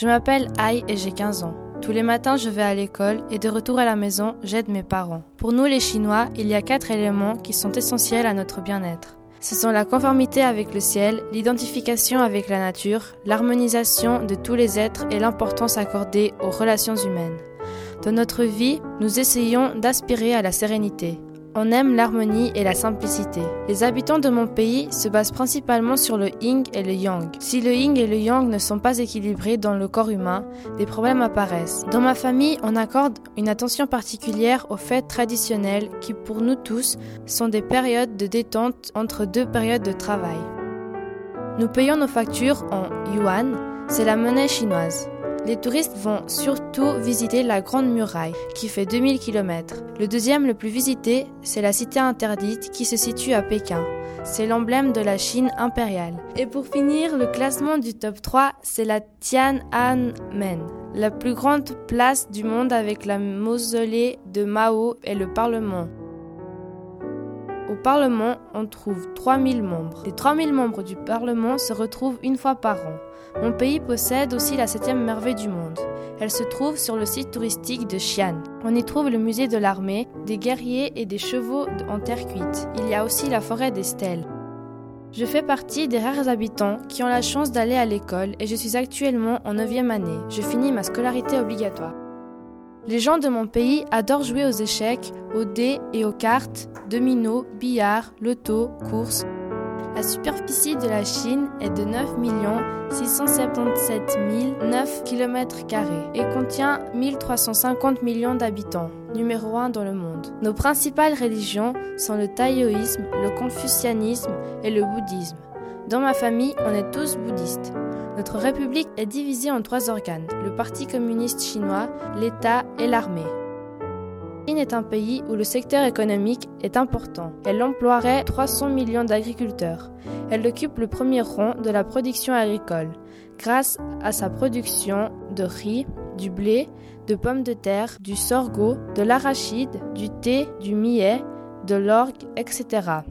Je m'appelle Aïe et j'ai 15 ans. Tous les matins, je vais à l'école et de retour à la maison, j'aide mes parents. Pour nous, les Chinois, il y a quatre éléments qui sont essentiels à notre bien-être. Ce sont la conformité avec le ciel, l'identification avec la nature, l'harmonisation de tous les êtres et l'importance accordée aux relations humaines. Dans notre vie, nous essayons d'aspirer à la sérénité. On aime l'harmonie et la simplicité. Les habitants de mon pays se basent principalement sur le yin et le yang. Si le yin et le yang ne sont pas équilibrés dans le corps humain, des problèmes apparaissent. Dans ma famille, on accorde une attention particulière aux fêtes traditionnelles qui, pour nous tous, sont des périodes de détente entre deux périodes de travail. Nous payons nos factures en yuan, c'est la monnaie chinoise. Les touristes vont surtout visiter la Grande Muraille, qui fait 2000 km. Le deuxième le plus visité, c'est la Cité interdite, qui se situe à Pékin. C'est l'emblème de la Chine impériale. Et pour finir, le classement du top 3, c'est la Tiananmen, la plus grande place du monde avec la mausolée de Mao et le Parlement. Au Parlement, on trouve 3000 membres. Les 3000 membres du Parlement se retrouvent une fois par an. Mon pays possède aussi la septième merveille du monde. Elle se trouve sur le site touristique de Xi'an. On y trouve le musée de l'armée, des guerriers et des chevaux en terre cuite. Il y a aussi la forêt des stèles. Je fais partie des rares habitants qui ont la chance d'aller à l'école et je suis actuellement en 9e année. Je finis ma scolarité obligatoire. Les gens de mon pays adorent jouer aux échecs, aux dés et aux cartes, domino, billard, loto, course. La superficie de la Chine est de 9 677 009 km et contient 1350 millions d'habitants, numéro 1 dans le monde. Nos principales religions sont le taoïsme, le confucianisme et le bouddhisme. Dans ma famille, on est tous bouddhistes. Notre république est divisée en trois organes, le Parti communiste chinois, l'État et l'armée. Chine est un pays où le secteur économique est important. Elle emploierait 300 millions d'agriculteurs. Elle occupe le premier rang de la production agricole, grâce à sa production de riz, du blé, de pommes de terre, du sorgho, de l'arachide, du thé, du millet, de l'orgue, etc.